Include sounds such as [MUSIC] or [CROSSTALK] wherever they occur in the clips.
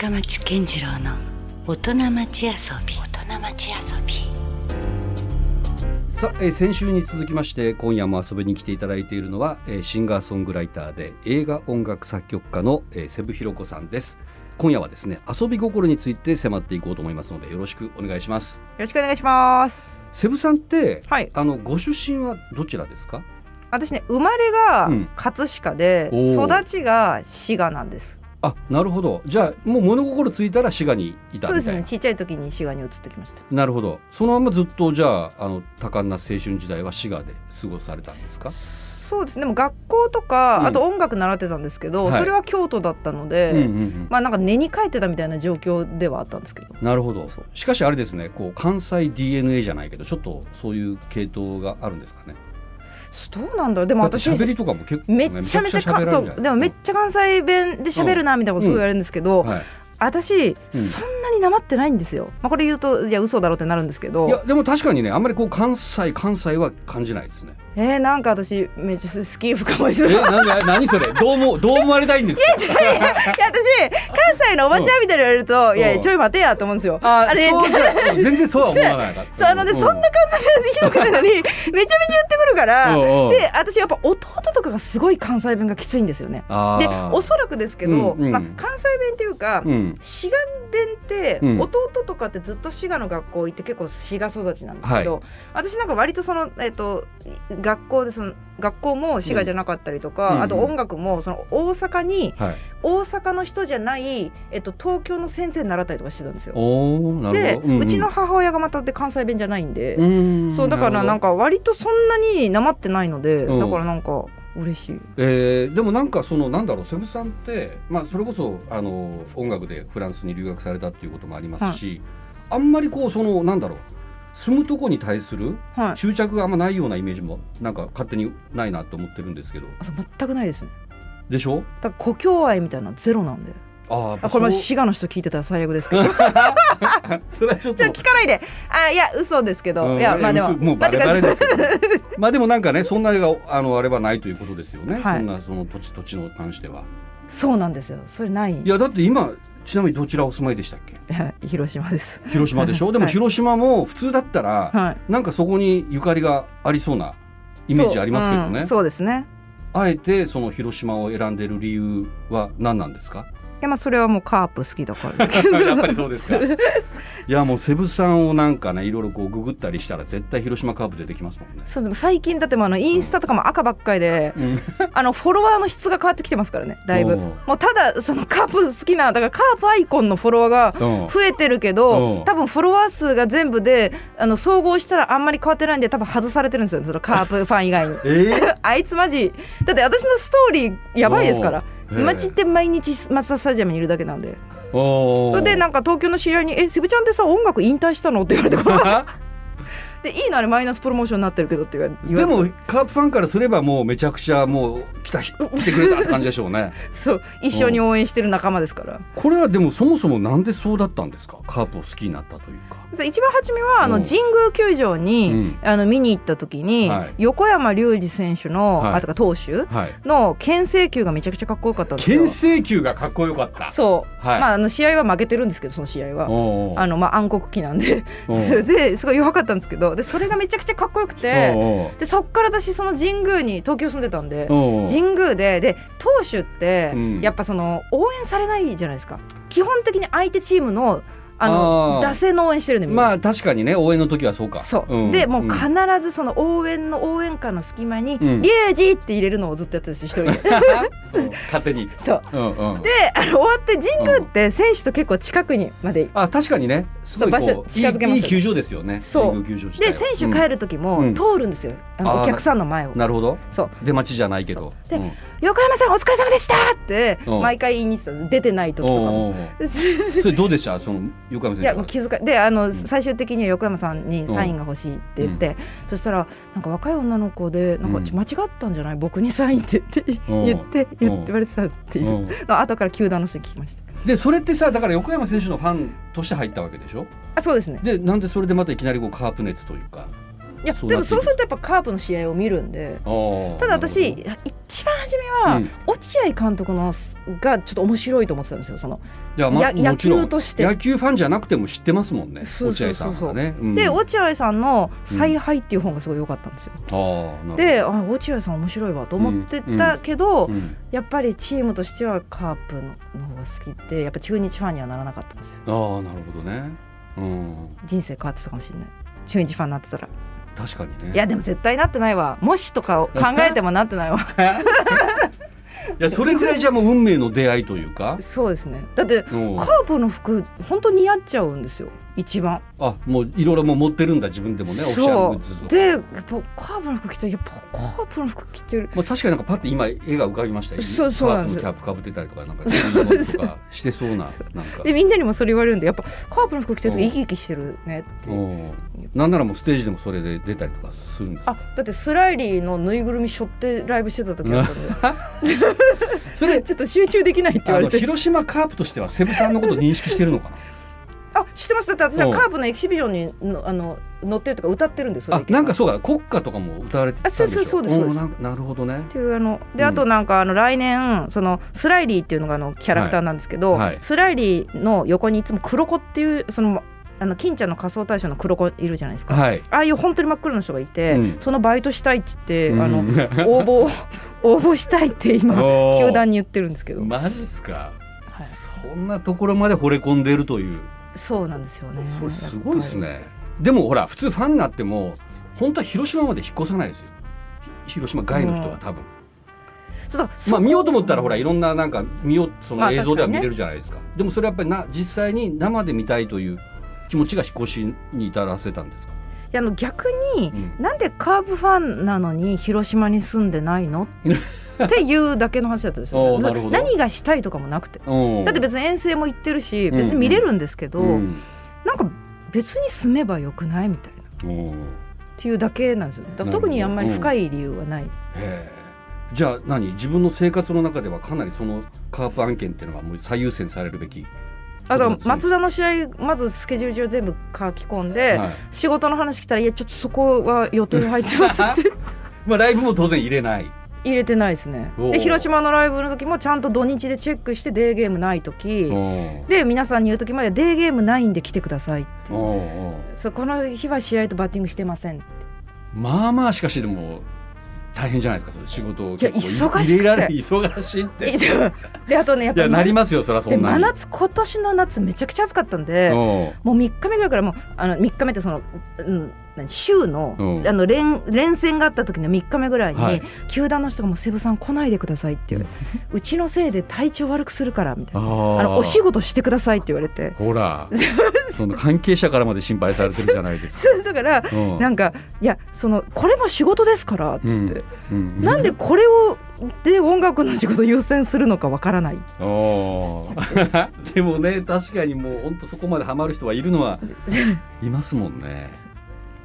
深町健次郎の大人町遊び。大人町遊び。さあ、えー先週に続きまして今夜も遊びに来ていただいているのは、えーシンガーソングライターで映画音楽作曲家の、えー、セブひろ子さんです。今夜はですね遊び心について迫っていこうと思いますのでよろしくお願いします。よろしくお願いします。セブさんって、はい。あのご出身はどちらですか？私ね生まれがうん。葛飾で、おー。育ちが滋賀なんです。あなるほど。じゃあもう物心ついたら滋賀にいたみたいな。そうですね。ちっちゃい時に滋賀に移ってきました。なるほど。そのままずっとじゃああの多感な青春時代は滋賀で過ごされたんですか？そうですね。でも学校とか、うん。あと音楽習ってたんですけど、はい。それは京都だったので、うんうんうんまあなんか根に書いてたみたいな状況ではあったんですけど。なるほど。しかしあれですね。こう関西 DNA じゃないけどちょっとそういう系統があるんですかね？どうなんだ。でも私喋りとかも結構、ね、めっちゃめちゃか。そう。でもめっちゃ関西弁で喋るなみたいなことすごい言われるんですけど、はい、私、そんなになまってないんですよ。まあこれ言うといや嘘だろうってなるんですけど。いやでも確かにねあんまりこう関西関西は感じないですねえー、なんか私めっちゃ好き深まりすえる。いやなんで何それ？どうもどう思われたいんですか？私関西のおばちゃんみたいに言われると、いやいやちょい待てやと思うんですよ。あれそうじゃ全然そうは思わなかったそうあのね、そんな関西弁できなくないのにめちゃめちゃ言ってくるから、で私やっぱ弟とかがすごい関西弁がきついんですよね。あでーおそらくですけど、まあ、関西弁っていうか、うん。滋賀弁って、うん。弟とかってずっと滋賀の学校行って結構滋賀育ちなんですけど、私なんか割とその、えっと学校でその学校も滋賀じゃなかったりとか、うんあと音楽もその大阪にはい。大阪の人じゃない、えっと、東京の先生に習ったりとかしてたんですよ。で、ほど、んん。うちの母親がまたで関西弁じゃないんで、うんそうだからなんか、か割とそんなになまってないので、うん。だからなんか嬉しい。えーでもなんかそのなんだろうセブさんって、まあ、それこそあの音楽でフランスに留学されたっていうこともありますし、あんまりこうそのなんだろう住むとこに対するはい。執着があんまないようなイメージもなんか勝手にないなと思ってるんですけどあそう全くないですね。でしょ？だから故郷愛みたいなのゼロなんで。あーあこれも滋賀の人聞いてたら最悪ですけど。[LAUGHS] それはちょっと聞かないで。あいや嘘ですけど。うんいやまあでも嘘もうバレバレですけど [LAUGHS] まあでもなんかねそんながあのあれはないということですよね、はいそんなその土地土地の関してはそうなんですよ。それない。いやだって今ちなみにどちらお住まいでしたっけ？[LAUGHS] 広島です。広島でしょ？[LAUGHS] でもはい広島も普通だったら、はい。なんかそこにゆかりがありそうなイメージありますけどね、そううんそうですね。あえてその広島を選んでる理由は何なんですか？いやまあそれはもうカープ好きだからですけど。[LAUGHS] やっぱりそうですか。いやもうセブさんをなんかねいろいろこうググったりしたら絶対広島カープ出てきますもんね。そうでも最近だってもうあのインスタとかも赤ばっかりで、うん。あのフォロワーの質が変わってきてますからねだいぶ。もうただそのカープ好きなだからカープアイコンのフォロワーがうん増えてるけうんど多分フォロワー数が全部であの総合したらあんまり変わってないんで多分外されてるんですよそのカープファン以外に。えー。[LAUGHS] あいつマジ。だって私のストーリーやばいですからおうへえ。マジって毎日マツダスタジアムにいるだけなんで。それでなんか東京の知り合いに「えセブちゃんってさ音楽引退したの?」って言われて [LAUGHS] でいいのあれマイナスプロモーションになってるけどって言われでもカープファンからすればもうめちゃくちゃもう来た来てくれたって感じでしょうね。[LAUGHS] そう一緒に応援してる仲間ですから。これはでもそもそもなんでそうだったんですか？カープを好きになったというか。で一番初めはあうん。の神宮球場に、うん。あの見に行った時に、はい。横山隆二選手の、はい。あとか投手はい。の牽制球がめちゃくちゃかっこよかったんですよ。牽。制球がかっこよかった。そう、はい。まああの試合は負けてるんですけどその試合は。あのまあ暗黒期なんで。[LAUGHS] ですごい弱かったんですけどでそれがめちゃくちゃかっこよくてでそっから私その神宮に東京住んでたんで神宮でで投手ってうん。やっぱその応援されないじゃないですか。基本的に相手チームのあの打線の応援してるんでまあ確かにね応援の時はそうか。そう、ん。でもううん必ずその応援の応援歌の隙間に「うん。リュウジ!」って入れるのをずっとやってたんですよ一人で。[LAUGHS] 勝手に。そう。うんうん。であの終わって神宮って選手と結構近くにまであ確かにねそう場所う近づけますいいいい球場ですよね。そう。では。選手帰る時もうん。通るんですよ、あのあーお客さんの前を。うん。なるほど。そう。出待ちじゃないけど。でうん。横山さんお疲れ様でしたってうん。毎回言いに行ってたの出てない時とかも。[LAUGHS] それどうでした？その横山選手は。いやもう気遣いであの、最終的には横山さんにサインが欲しいって言って、そしたらなんか若い女の子でなんかうん。間違ったんじゃない？僕にサインって言ってうん。言ってうん言って言われてたっていう。うん。の後から球団の人に聞きましたでそれってさだから横山選手のファンとして入ったわけでしょ？あそうですね。でなんでそれでまたいきなりこうカープ熱というかいやでもそうするとやっぱカープの試合を見るんで。ただ私一番初めは、落合監督のがちょっと面白いと思ってたんですよそのいや、ま、野球として。野球ファンじゃなくても知ってますもんね落合さんはね、うん、で落合さんの「采配」っていう本がすごい良かったんですよ、うん、であ落合さん面白いわと思ってたけど、うん、やっぱりチームとしてはカープの方が好きでやっぱ中日ファンにはならなかったんですよ。ああなるほどね、うん、人生変わってたかもしれない。中日ファンになってたら確かにね。いやでも絶対なってないわ。もしとか考えてもなってないわ。[LAUGHS] いやそれぐらいじゃもう運命の出会いというか。そうですね。だってカープの服本当似合っちゃうんですよ一番。あもういろいろも持ってるんだ自分でもねオフィシャルグッズでカープの服着てやっぱカープの服着てる、まあ、確かになんかパッて今絵が浮かびましたよ。[LAUGHS] そうそうなんですキャップかぶってたりとかなんかとかしてそうな [LAUGHS] なんか。でみんなにもそれ言われるんでやっぱカープの服着てると生き生きしてるねってなんならもうステージでもそれで出たりとかするんですあだってスライリーのぬいぐるみ背負ってライブしてた時あったんで。[LAUGHS] それちょっと集中できないって言われて。広島カープとしてはセブさんのこと認識してるのかな？あ知ってます。だって私はカープのエキシビジョンにのあの乗ってるとか歌ってるんですよあなんかそうだ国歌とかも歌われてたんでしょ？あそうそうそうですなるほどね。っていうあのであとなんかあの来年そのスライリーっていうのがあのキャラクターなんですけど、はい。はい、スライリーの横にいつも黒子っていうそのあの金ちゃんの仮装大賞の黒子いるじゃないですか、はい、ああいう本当に真っ黒な人がいて、うん、そのバイトしたいって言って、あの [LAUGHS] 応募応募したいって今球団 [LAUGHS] に言ってるんですけど。マジっすか、はい、そんなところまで惚れ込んでいるというそうなんですよね。それすごいですね。でもほら普通ファンになっても本当は広島まで引っ越さないですよ。広島外の人は多分、そうまあ見ようと思ったらほらいろんななんか見ようその映像では見れるじゃないですか。まあかね、でもそれやっぱりな実際に生で見たいという気持ちが引っ越しに至らせたんですか？いやあの逆に、うん、なんでカープファンなのに広島に住んでないの？っていうだけの話だったんですよ。何がしたいとかもなくて。だって別に遠征も行ってるし別に見れるんですけど、うんうん、なんか別に住めばよくないみたいな。っていうだけなんですよね。だから特にあんまり深い理由はない。じゃあ何？自分の生活の中ではかなりそのカープ案件っていうのがもう最優先されるべき。あと松田の試合まずスケジュール上全部書き込んで、はい、仕事の話来たら「いやちょっとそこは予定に入ってます」って。[LAUGHS] まあライブも当然入れない入れてないですね。で広島のライブの時もちゃんと土日でチェックしてデーゲームない時。で皆さんに言う時までデーゲームないんで来てくださいって。そこの日は試合とバッティングしてませんまあまあしかしでも大変じゃないですか仕事を結構忙しくて。忙しいって。であとねやっぱなりますよそりゃそんな真夏今年の夏めちゃくちゃ暑かったんでもう3日目ぐらいからもうあの3日目ってその、うん、週の,、あの連連戦があった時の3日目ぐらいに、はい、球団の人がもう「セブさん来ないでください」って言われて「[LAUGHS] うちのせいで体調悪くするから」みたいな。あの「お仕事してください」って言われて。ほら。[LAUGHS] その関係者からまで心配されてるじゃないですか。だから、うん、なんかいやそのこれも仕事ですからっつって、うん。うん、なんでこれをで音楽の仕事優先するのかわからない。[LAUGHS] でもね確かにもう本当そこまでハマる人はいるのはいますもんね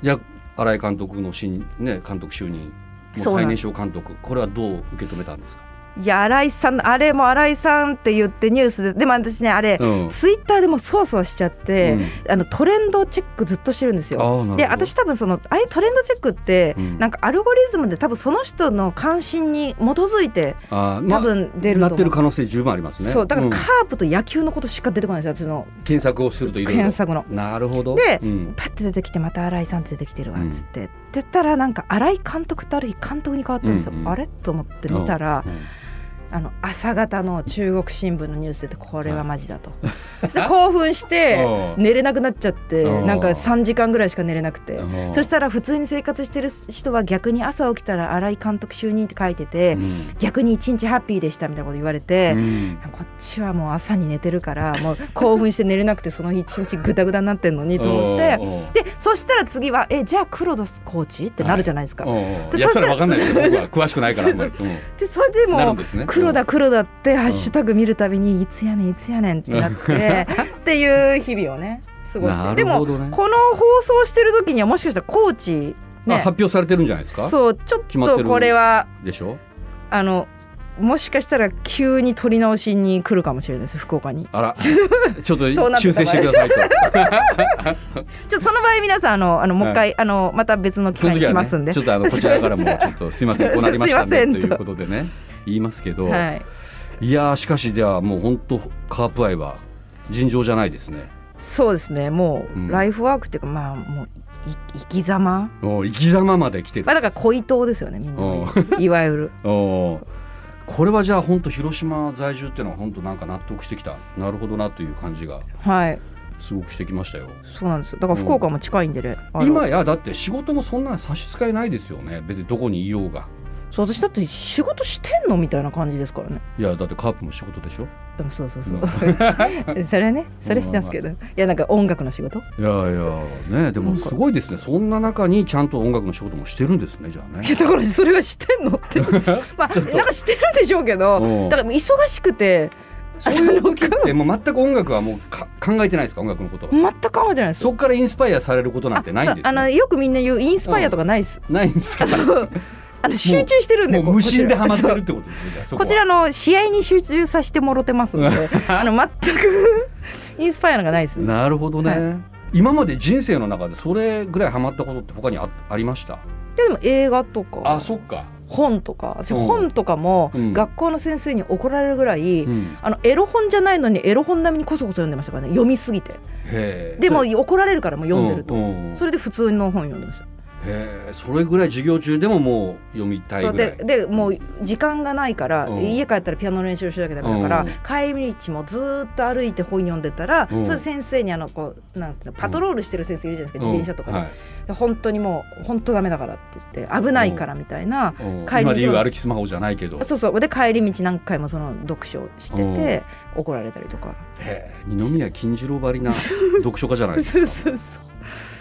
じゃあ新井監督の新、ね、監督就任最年少監督これはどう受け止めたんですか？いや新井さんあれも新井さんって言ってニュースででも私ねあれ、うん、ツイッターでもそわそわしちゃって、うん、あのトレンドチェックずっとしてるんですよ。で私多分そのああいうトレンドチェックって、うん、なんかアルゴリズムで多分その人の関心に基づいて多分出ると、ま、なってる可能性十分ありますね。そうだからカープと野球のことしか出てこないですよ私の。検索をするとい検索の。なるほど。で、パッて出てきてまた新井さんって出てきてるわっつって、って言ったらなんか新井監督ってある日監督に変わったんですよ。うんうん、あれ？と思って見たら。うんあの朝方の中国新聞のニュースでこれはマジだと、で興奮して [LAUGHS] 寝れなくなっちゃってなんか3時間ぐらいしか寝れなくて。そしたら普通に生活してる人は逆に朝起きたら新井監督就任って書いてて、うん、逆に一日ハッピーでしたみたいなこと言われて、うん、こっちはもう朝に寝てるからもう興奮して寝れなくてその日一日ぐだぐだになってんのにと思って。でそしたら次はえじゃあ黒田コーチってなるじゃないですか。はい、でそしたら分かんないです詳しくないから。[LAUGHS] でそれでも、ね、黒田黒田ってハッシュタグ見るたびにいつやねんいつやねんってなって [LAUGHS] っていう日々をね過ごして、ね、でもこの放送してる時にはもしかしたらコーチね。発表されてるんじゃないですか？そうちょっとこれはでしょ？あのもしかしたら急に取り直しに来るかもしれないです福岡に。あら。[LAUGHS] ちょっと修正してくださいと。[LAUGHS] ちょっとその場合皆さんあのあのもう一回、あのまた別の機会に来ますんで。ちょっとあのこちらからもちょっとすいません。こうなりましたねということでね言いますけど、はい。い、やーしかしではもう本当カープ愛は尋常じゃないですね。そうですね。もう、うん。ライフワークっていうかまあもうい生き様？生き様まで来てる。まあだから恋党ですよねみんなお [LAUGHS] いわゆる。[LAUGHS] これはじゃあ本当広島在住っていうのは本当なんか納得してきた。なるほどなという感じがはい。すごくしてきましたよ。そうなんですだから福岡も近いんでね、あの。今やだって仕事もそんな差し支えないですよね。別にどこにいようがそう私だって仕事してんのみたいな感じですからね。いやだってカープも仕事でしょ？でもそうそうそう、う [LAUGHS] それねそれしてますけど。いやなんか音楽の仕事？いやいやねでもすごいですね。そんな中にちゃんと音楽の仕事もしてるんですねじゃあね。いやだからそれがしてんのって。[LAUGHS] まあなんかしてるんでしょうけど。うん。だから忙しくて。そういう時ってもう全く音楽はもうか考えてないですか？音楽のことは。全く考えてないです。そこからインスパイアされることなんてないんですああのねよくみんな言うインスパイアとかないです、ないんですか？あの集中してるんで無心でハマってこるってことですね。こちらの試合に集中させてもろてますので [LAUGHS] あの全く [LAUGHS] インスパイアがないですね。なるほどね、は今まで人生の中でそれぐらいハマったことって他にあありました？いやでも映画とか。あそっか、本とか。私うん。本とかもうん。学校の先生に怒られるぐらい、うん、あのエロ本じゃないのにエロ本並みにこそこそ読んでましたからね。読みすぎて。でも怒られるからもう読んでると、うんうん。それで普通の本読んでましたそれぐらい授業中でももう読みたいぐらい。ででもう時間がないから、うん。家帰ったらピアノの練習しなきゃダメだから、うん。帰り道もずーっと歩いて本読んでたら、うん。それで先生にあのこうなんていうのパトロールしてる先生いるじゃないですか、自転車とかで、はい。で本当にもう本当ダメだからって言って危ないからみたいな、うん。帰り道歩きスマホじゃないけど。そうそうで帰り道何回もその読書をしてて、怒られたりとか。二宮金次郎ばりな読書家じゃないですか。そうそうそう、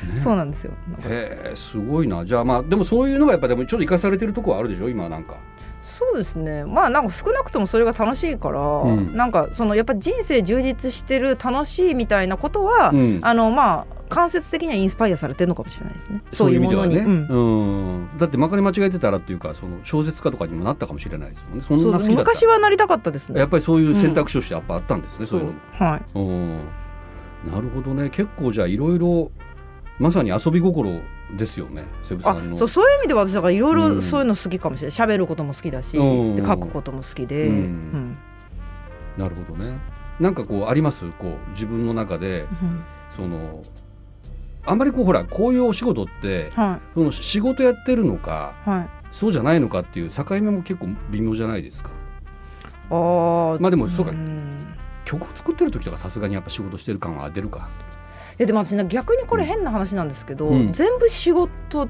ね。そうなんですよ。へえすごいな。じゃあまあでもそういうのがやっぱでもちょっと生かされてるところはあるでしょ？今なんか。そうですね。まあなんか少なくともそれが楽しいから、ん。なんかそのやっぱ人生充実してる楽しいみたいなことは、うん。あのまあ間接的にはインスパイアされてるのかもしれないですね。そういうものに、意味ではね、うん。うん。だってまかり間違えてたらっていうかその小説家とかにもなったかもしれないですもんね。そんな昔はなりたかったですね。やっぱりそういう選択肢としてやっぱあったんですね、そう。いうのもはいうんなるほどね。結構じゃあいろいろまさに遊び心ですよねセブさあんの。そうそういう意味では私だからいろいうろん。そういうの好きかもしれない。喋ることも好きだし、うん。で書くことも好きで、うん。うん。なるほどね。なんかこうあります？こう自分の中でうん。そのあんまりこうほらこういうお仕事ってはその仕事やってるのかいはい。そうじゃないのかっていう境目も結構微妙じゃないですか。あー。まあでもそうか。ん。曲作ってる時とかさすがにやっぱ仕事してる感は出るかえでも私ね逆にこれ変な話なんですけど、うん。全部仕事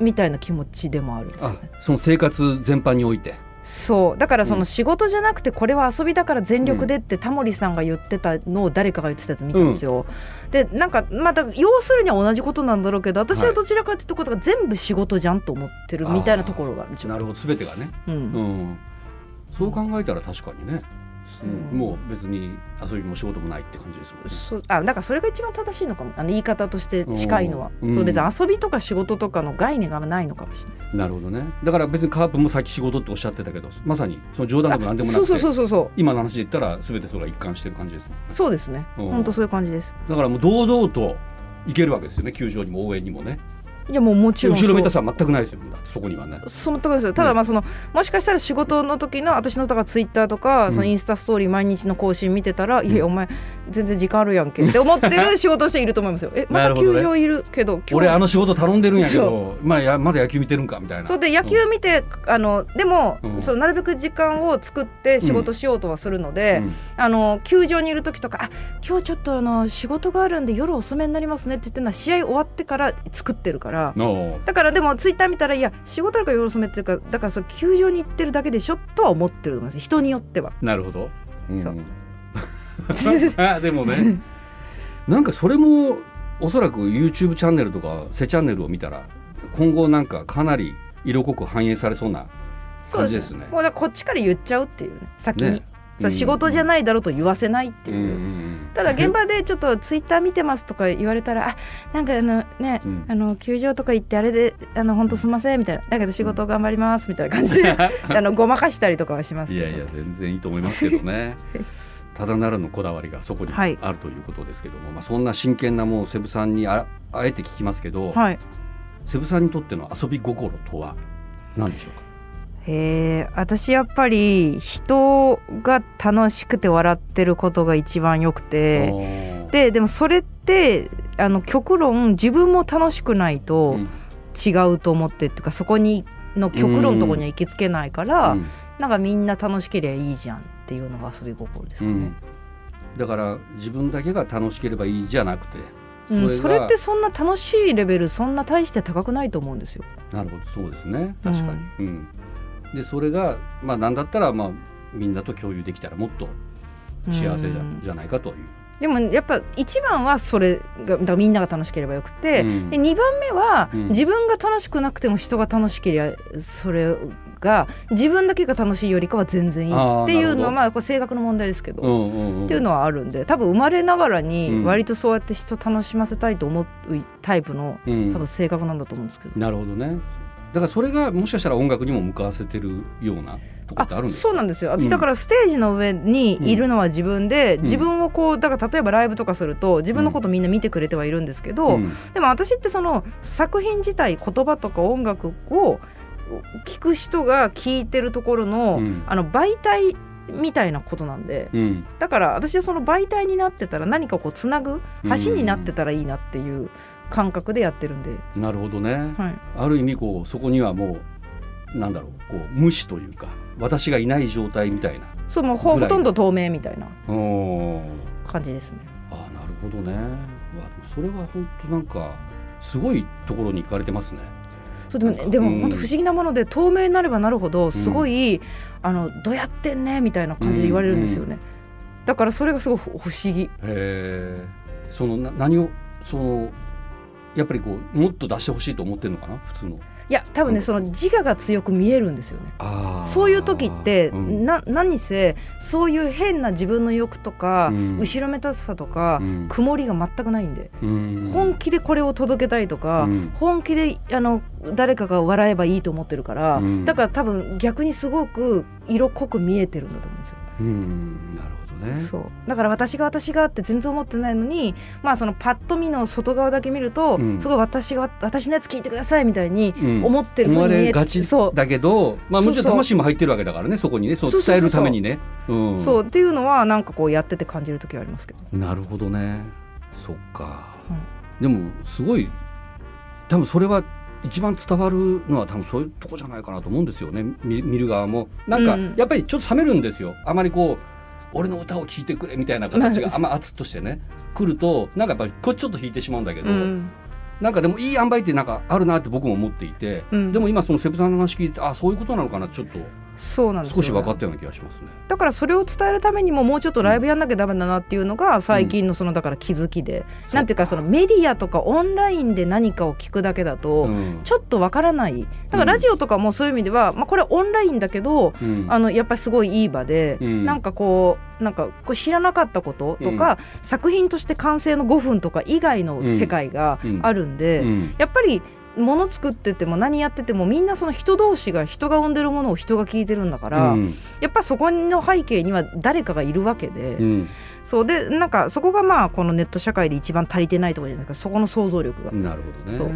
みたいな気持ちでもあるんですよあね。その生活全般において。そう。だからそうのん。仕事じゃなくてこれは遊びだから全力でってタモリさんが言ってたのを誰かが言ってたやつ見たんですよ。でなんかまた要するには同じことなんだろうけど私はどちらかというとことが全部仕事じゃんと思ってるみたいなところがあるんですよ。なるほど。全てがね、うん。うん、そう考えたら確かにね、うん。うんもう別に遊びも仕事もないって感じですもんね。そうあだからそれが一番正しいのかも。あの言い方として近いのは、うん。そう別に遊びとか仕事とかの概念がないのかもしれないです。なるほどね。だから別にカープもさっき仕事っておっしゃってたけどまさにその冗談でも何でもなくてそうそうそうそう。今の話で言ったら全てそれが一貫してる感じですもんね。そうですね。うん。本当そういう感じです。だからもう堂々と行けるわけですよね。球場にも応援にもねいやもうもちろん後ろめたさは全くないですよそこにはね。そう全くですよ。ただまあその、もしかしたら仕事の時の私のだからツイッターとか、うん。そのインスタストーリー毎日の更新見てたら、いやいやお前全然時間あるやんけって思ってる仕事の人いると思いますよ。えまたなるほどね。球場いるけど今日俺あの仕事頼んでるんやけそどまあやまだ野球見てるんかみたいな。そう。で野球見て、あのでも、うん。そのなるべく時間を作って仕事しようとはするので、うん。あの球場にいる時とか「あ今日ちょっとあの仕事があるんで夜遅めになりますね」って言ってるのは試合終わってから作ってるから。のだからでもツイッター見たらいや仕事あるから夜遅めっていうかだからそう球場に行ってるだけでしょとは思ってると思います。人によっては。なるほど、うん。そう。[LAUGHS] あでもね。[LAUGHS] なんかそれもおそらく YouTube チャンネルとかセチャンネルを見たら今後なんかかなり色濃く反映されそうなそう感じですね。もうだからこっちから言っちゃうっていうね。先に、ね。そう仕事じゃないだろうと言わせないっていう、うんただ現場でちょっとツイッター見てますとか言われたらあなんかあのね、うん。あの球場とか行ってあれであの本当すみませんみたいな。だけど仕事頑張りますみたいな感じで [LAUGHS] あのごまかしたりとかはします。けどいやいや全然いいと思いますけどね。[LAUGHS] ただならぬこだわりがそこにあはい。るということですけども、まあ、そんな真剣なもうセブさんにああえて聞きますけど、はい。セブさんにとっての遊び心とは何でしょうか？へえ私やっぱり人が楽しくて笑ってることが一番よくて。ででもそれってあの極論自分も楽しくないとうん。違うと思ってっていうかそこにの極論のところには行きつけないから、うん。なんかみんな楽しければいいじゃんっていうのが遊び心ですかね。うん。だから自分だけが楽しければいいじゃなくてうんそれがってそんな楽しいレベルそんな大して高くないと思うんですよ。なるほどそうですね。確かに、うんでそれがまあ何だったらまあみんなと共有できたらもっと幸せじゃ,、うん。じゃないかという。でもやっぱ一番はそれがみんなが楽しければよくて、うん。で2番目は、うん。自分が楽しくなくても人が楽しければそれが自分だけが楽しいよりかは全然いいっていうのはまあこれ性格の問題ですけど、うんうんうん。っていうのはあるんで多分生まれながらうん。に割とそうやって人楽しませたいと思うタイプのうん。多分性格なんだと思うんですけど。なるほどねだからそれがもしかしたら音楽にも向かわせてるようなところってあるんですか？そうなんですよ。うん私だからステージの上にいるのは自分で、ん。自分をこうだから例えばライブとかすると自分のことみんな見てくれてはいるんですけど、うん。でも私ってその作品自体言葉とか音楽を聞く人が聞いてるところの,、うん。あの媒体みたいなことなんでうん。だから私はその媒体になってたら何かこうつなぐ橋になってたらいいなっていう感覚でやってるんで、なるほどね、はい、ある意味こうそこにはもうなんだろうこう無視というか私がいない状態みたいな。そうもうほとんど透明みたいな感じですね。あなるほどね。わそれは本当なんかすごいところに行かれてますね。そうでもねでうん。も本当不思議なもので透明になればなるほどすごい、あのどうやってんねみたいな感じで言われるんですよね、だからそれがすごい不不思議。へえそのな何をそのやっぱりこうもっと出してほしいと思ってるのかな？普通の。いや多分ねその自我が強く見えるんですよね。そういう時って、うん。な何せそういう変な自分の欲とか、うん。後ろめたさとか、うん。曇りが全くないんで、うん。本気でこれを届けたいとか、うん。本気であの誰かが笑えばいいと思ってるから、うん。だから多分逆にすごく色濃く見えてるんだと思うんですよ。うん。なるね。そう。だから私が私がって全然思ってないのにまあそのパッと見の外側だけ見ると、うん。すごい私が私のやつ聞いてくださいみたいにうん。思ってるふうに見えれがちそう。だけどまあもちろん魂も入ってるわけだからねそこにねそう伝えるためにね。うん。そう。っていうのはなんかこうやってて感じる時はありますけど、なるほどね。そっか、うん。でもすごい多分それは一番伝わるのは多分そういうとこじゃないかなと思うんですよね。見見る側も。なんかうん。やっぱりちょっと冷めるんですよ。あまりこう俺の歌を聴いてくれみたいな形があんま圧としてね来るとなんかやっぱりこっちちょっと弾いてしまうんだけど、うん。なんかでもいい塩梅ってなんかあるなって僕も思っていて、うん。でも今そのセブさんの話聞いてあそういうことなのかなちょっとそうなんですよ、少し分かったような気がしますね。だからそれを伝えるためにももうちょっとライブやんなきゃダメだなっていうのが最近のそのだから気づきで、なんていうかそのメディアとかオンラインで何かを聞くだけだとうん。ちょっとわからない。だからラジオとかもそういう意味では、まあ、これはオンラインだけどうん。あのやっぱりすごいいい場で、うん。なんかこうなんかこう知らなかったこととか、作品として完成の5分とか以外の世界があるんで、うん。やっぱり物作ってても何やっててもみんなその人同士が人が生んでるものを人が聞いてるんだから、うん。やっぱそこの背景には誰かがいるわけで、うん。そうでなんかそこがまあこのネット社会で一番足りてないところじゃないですか。そこの想像力が。なるほどね。そう。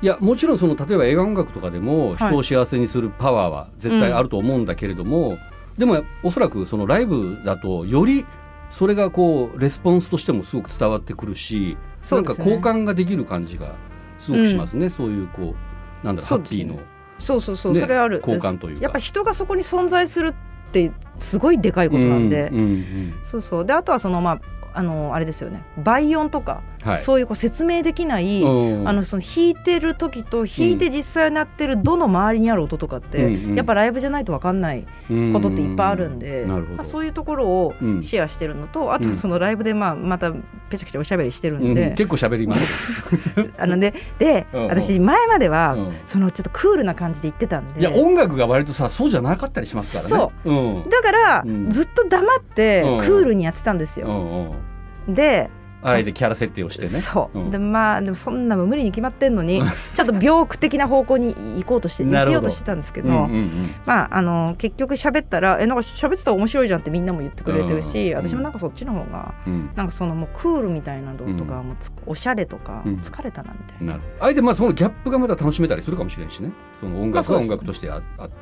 いやもちろんその例えば映画音楽とかでもはい。人を幸せにするパワーは絶対あると思うんだけれども、でもおそらくそのライブだとよりそれがこうレスポンスとしてもすごく伝わってくるし、ね。なんか交換ができる感じがすごくしますね、そういうこうなんだろうね。ッピーの。そうそうそう、ねそれある。交換というか。やっぱ人がそこに存在するってすごいでかいことなんで、うんうんうん。そうそう。であとはそのまああのあれですよね。倍音とか、はい、そういうこう説明できない、うん。あのその弾いてる時と弾いて実際になってるどの周りにある音とかって、うんうん。やっぱライブじゃないと分かんないことっていっぱいあるんで、まあ、そういうところをうん。シェアしてるのと、あとうん。そのライブでまあまたぺちゃくちゃおしゃべりしてるうん。んで、結構喋ります。[LAUGHS] あのでで、うんうん。私前までは、うん。そのちょっとクールな感じで言ってたんで。いや音楽が割とさそうじゃなかったりしますからね。。そう。うん。だから、うん。ずっと黙ってうん。クールにやってたんですよ。うんうん。であえてキャラ設定をしてね。そう、ん。でまあでもそんなの無理に決まってんのにちょっと病句的な方向に行こうとして見せようとしてたんですけどうんうんうん。まああの結局喋ったら「えなんか喋ってたら面白いじゃん」ってみんなも言ってくれてるし、うん私もなんかそっちの方がうん。なんかそのもうクールみたいなのとか、もうつおしゃれとかうん。疲れたなみたいな。あえてまあそのギャップがまた楽しめたりするかもしれんしね。その音楽は音楽としてああって、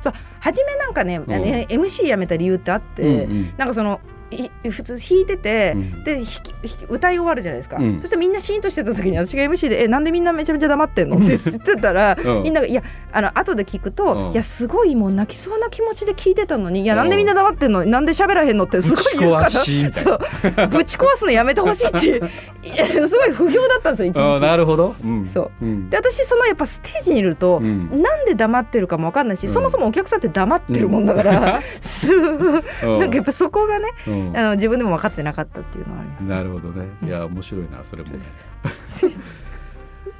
そう。初めなんかね、んあの MC 辞めた理由ってあって、うんうん。なんかそのい普通弾いてて、うん。で歌い終わるじゃないですか、うん。そしてみんなシーンとしてた時に私が MC で「えなんでみんなめちゃめちゃ黙ってんの?」って言ってたら、うん。みんなが「いやあの後で聞くと、うん。いやすごいもう泣きそうな気持ちで聞いてたのに「いやなんでみんな黙ってんの？なんで喋らへんの?」ってすごい言うから。そう。ぶち壊すのやめてほしいってすごい不評だったんですよ一時。なるほど、うん、そう。うん。で私そのやっぱステージにいると、うん。なんで黙ってるかも分かんないし、うん。そもそもお客さんって黙ってるもんだから、[LAUGHS] すうん。なんかやっぱそこがねうん。あの自分でも分かってなかったっていうのはあります。なるほどね。いや面白いなそれも [LAUGHS]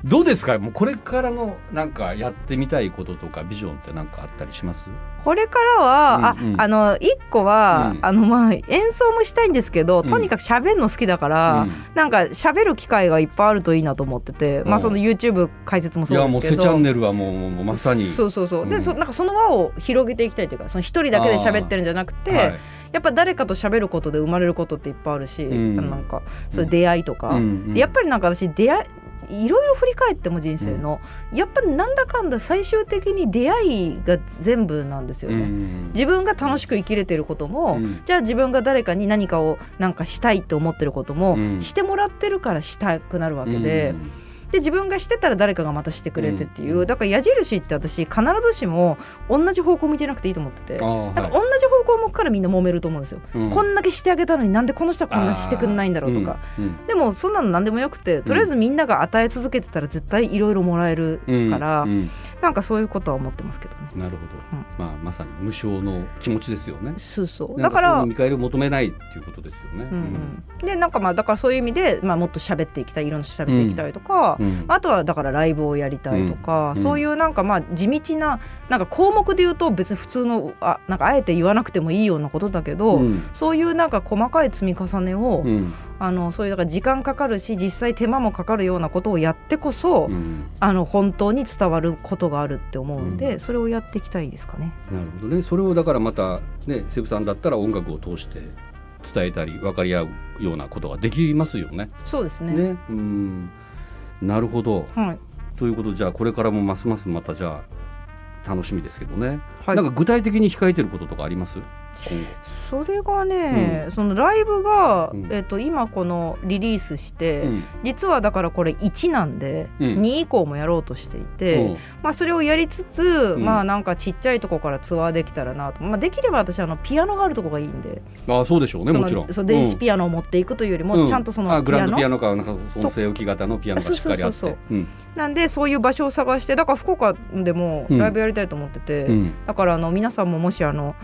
どうですか？もうこれからのなんかやってみたいこととかビジョンって何かあったりします？これからは、うんうん。ああの一個は、うん。あのまあ演奏もしたいんですけど、ん。とにかく喋るの好きだから、うん。なんか喋る機会がいっぱいあるといいなと思ってて、まうん。あその YouTube 解説もいそうですけど。やもうセチャンネルはもうもうまさに。そうそうそう、うん。でそなんかその輪を広げていきたいというかその一人だけで喋ってるんじゃなくて、はい。やっぱ誰かと喋ることで生まれることっていっぱいあるし、うん。なんかそういう出会いとか、うんうん。でやっぱりなんか私出会いいろいろ振り返っても人生の、やっぱりなんだかんだ最終的に出会いが全部なんですよね。うん。自分が楽しく生きれてることも、うん。じゃあ自分が誰かに何かをなんかしたいって思ってることも、うん。してもらってるからしたくなるわけで,、うんで自分がしてたら誰かがまたしてくれてっていう、うんだから矢印って私必ずしも同じ方向向いてなくていいと思ってて。はい。なんか同じ方向向くからみんな揉めると思うんですよ、うん。こんだけしてあげたのになんでこの人はこんなしてくんないんだろうとか、うん。でもそんなの何でもよくてとりあえずみんなが与え続けてたら絶対いろいろもらえるうんから、うんなんかそういうことは思ってますけどね。なるほど、うん。まあまさに無償の気持ちですよね。そうそう。だから見返りを求めないっていうことですよね。うんうん、でなんかまあだからそういう意味で、まあ、もっと喋っていきたいいろんな人喋っていきたいとか、うん。あとはだからライブをやりたいとか、うん。そういうなんかまあ地道ななんか項目で言うと別に普通のあなんかあえて言わなくてもいいようなことだけど、うん。そういうなんか細かい積み重ねを、うんあのそういうだから時間かかるし実際手間もかかるようなことをやってこそ、うん。あの本当に伝わることがあるって思うんで、うん。それをやっていきたいですかね。なるほどね。それをだからまたねセブさんだったら音楽を通して伝えたり分かり合うようなことができますよね。そうですね。ね。うん。なるほど。はい。ということでじゃあこれからもますますまたじゃあ楽しみですけどね、はい。なんか具体的に控えてることとかあります？それがね、そのライブが、うん。えっと今このリリースして、今後、実はだからこれ1なんで、うん。2以降もやろうとしていて、うん。まあ、それをやりつつ、うん。まあなんかちっちゃいとこからツアーできたらなと、まあ、できれば私あのピアノがあるとこがいいんで、あそうでしょうねもちろん。そう電子アピアノを持っていくというよりも、ちゃんとそのあグランドピアノ？ノかなんかその据え置き型のピアノがしっかりあって。なんでそういう場所を探してだから福岡でもうんライブやりたいと思ってて、うん。だからあの皆さんももしあの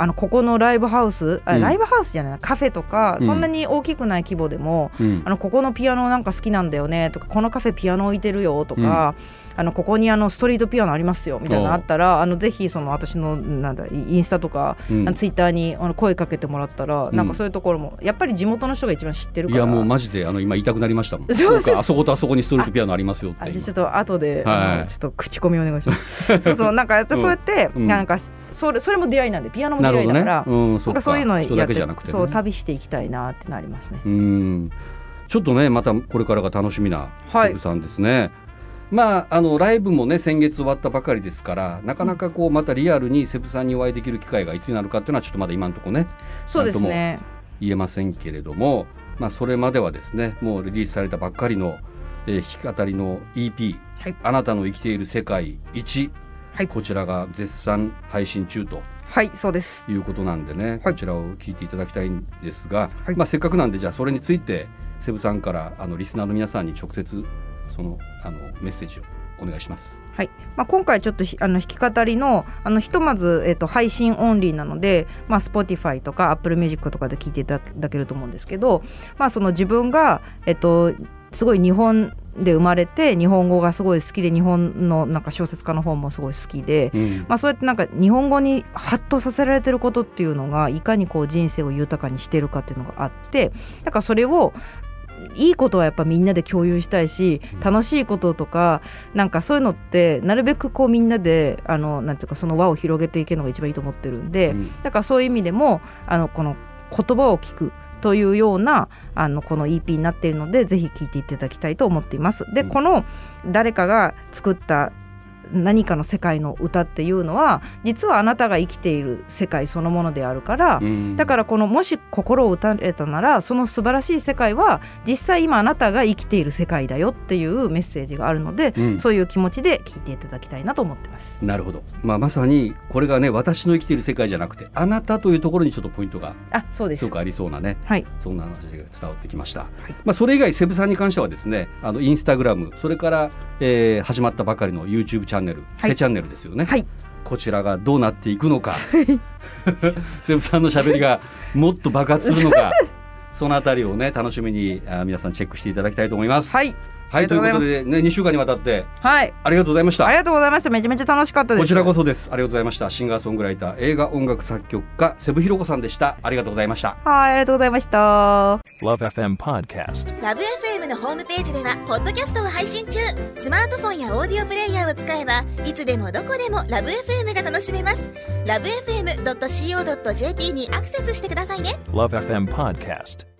あのここのライブハウスあ、うん。ライブハウスじゃないなカフェとか、うん。そんなに大きくない規模でもうん。あのここのピアノなんか好きなんだよねとかこのカフェピアノ置いてるよとか、あのここにあのストリートピアノありますよみたいなのあったらあのぜひその私のなんだインスタとか、うんツイッターにあの声かけてもらったら、うんなんかそういうところもやっぱり地元の人が一番知ってるからいやもうマジであの今言いたくなりましたもん。そうかあそことあそこにストリートピアノありますよってちょっと後で、はいちょっと口コミお願いします。[LAUGHS] そうそうなんかやっぱそうやって、うんなんかそれそれも出会いなんでピアノも出会いだから、。うん、そっかなんかそういうのやってね。そう旅していきたいなってなりますね。うんちょっとねまたこれからが楽しみなはいさんですね。まあ、あのライブもね先月終わったばかりですからなかなかこうまたリアルにセブさんにお会いできる機会がいつになるかっていうのはちょっとまだ今のところねそうですね。言えませんけれども、まあ、それまではですねもうリリースされたばっかりの、えー弾き語りの EP はい「あなたの生きている世界一」はい。こちらが絶賛配信中と。はいそうです。いうことなんでね、こちらを聞いていただきたいんですが、はい。まあ、せっかくなんでじゃあそれについてセブさんからあのリスナーの皆さんに直接そのあのメッセージをお願いします。はいまあ、今回ちょっとひあの弾き語りのあのひとまず、えっと配信オンリーなので、まあ、Spotify とか Apple Music とかで聴いていただけると思うんですけど、まあ、その自分が、えっとすごい日本で生まれて日本語がすごい好きで日本のなんか小説家の本もすごい好きで、うんまあ、そうやってなんか日本語にハッとさせられてることっていうのがいかにこう人生を豊かにしてるかっていうのがあってだからそれをいいことはやっぱみんなで共有したいし楽しいこととかなんかそういうのってなるべくこうみんなであのなんていうかその輪を広げていけるのが一番いいと思ってるんで、うん。だからそういう意味でもあのこの言葉を聞くというようなあのこの EP になっているのでぜひ聴いていただきたいと思っています。で、うん。この誰かが作った何かの世界の歌っていうのは実はあなたが生きている世界そのものであるから、うん。だからこのもし心を打たれたならその素晴らしい世界は実際今あなたが生きている世界だよっていうメッセージがあるので、うん。そういう気持ちで聞いていただきたいなと思ってます。なるほど、まあ、まさにこれがね私の生きている世界じゃなくてあなたというところにちょっとポイントがあそうです。強くありそうなねはい。そんな話が伝わってきました、まあ、それ以外セブさんに関してはですねあのインスタグラムそれから、えー始まったばかりの YouTube チャンネル、はい。セチャンネルですよね、はい。こちらがどうなっていくのか。[LAUGHS] セブさんのしゃべりが [LAUGHS] もっと爆発するのか。そのあたりをね楽しみにあ皆さんチェックしていただきたいと思います。はいはい、ということでね2週間にわたってはいありがとうございましたあり。がとうございましためちゃめちゃ楽しかったですこちらこそです。ありがとうございました。シンガーソングライター、映画音楽作曲家、セブヒロコさんでした。ありがとうございました。はいありがとうございました Love FM Podcast. ラブ f m のホームページではポッドキャストを配信中スマートフォンやオーディオプレイヤーを使えばいつでもどこでもラブ f m が楽しめますラブ FM.co.jp にアクセスしてくださいね Love FM Podcast.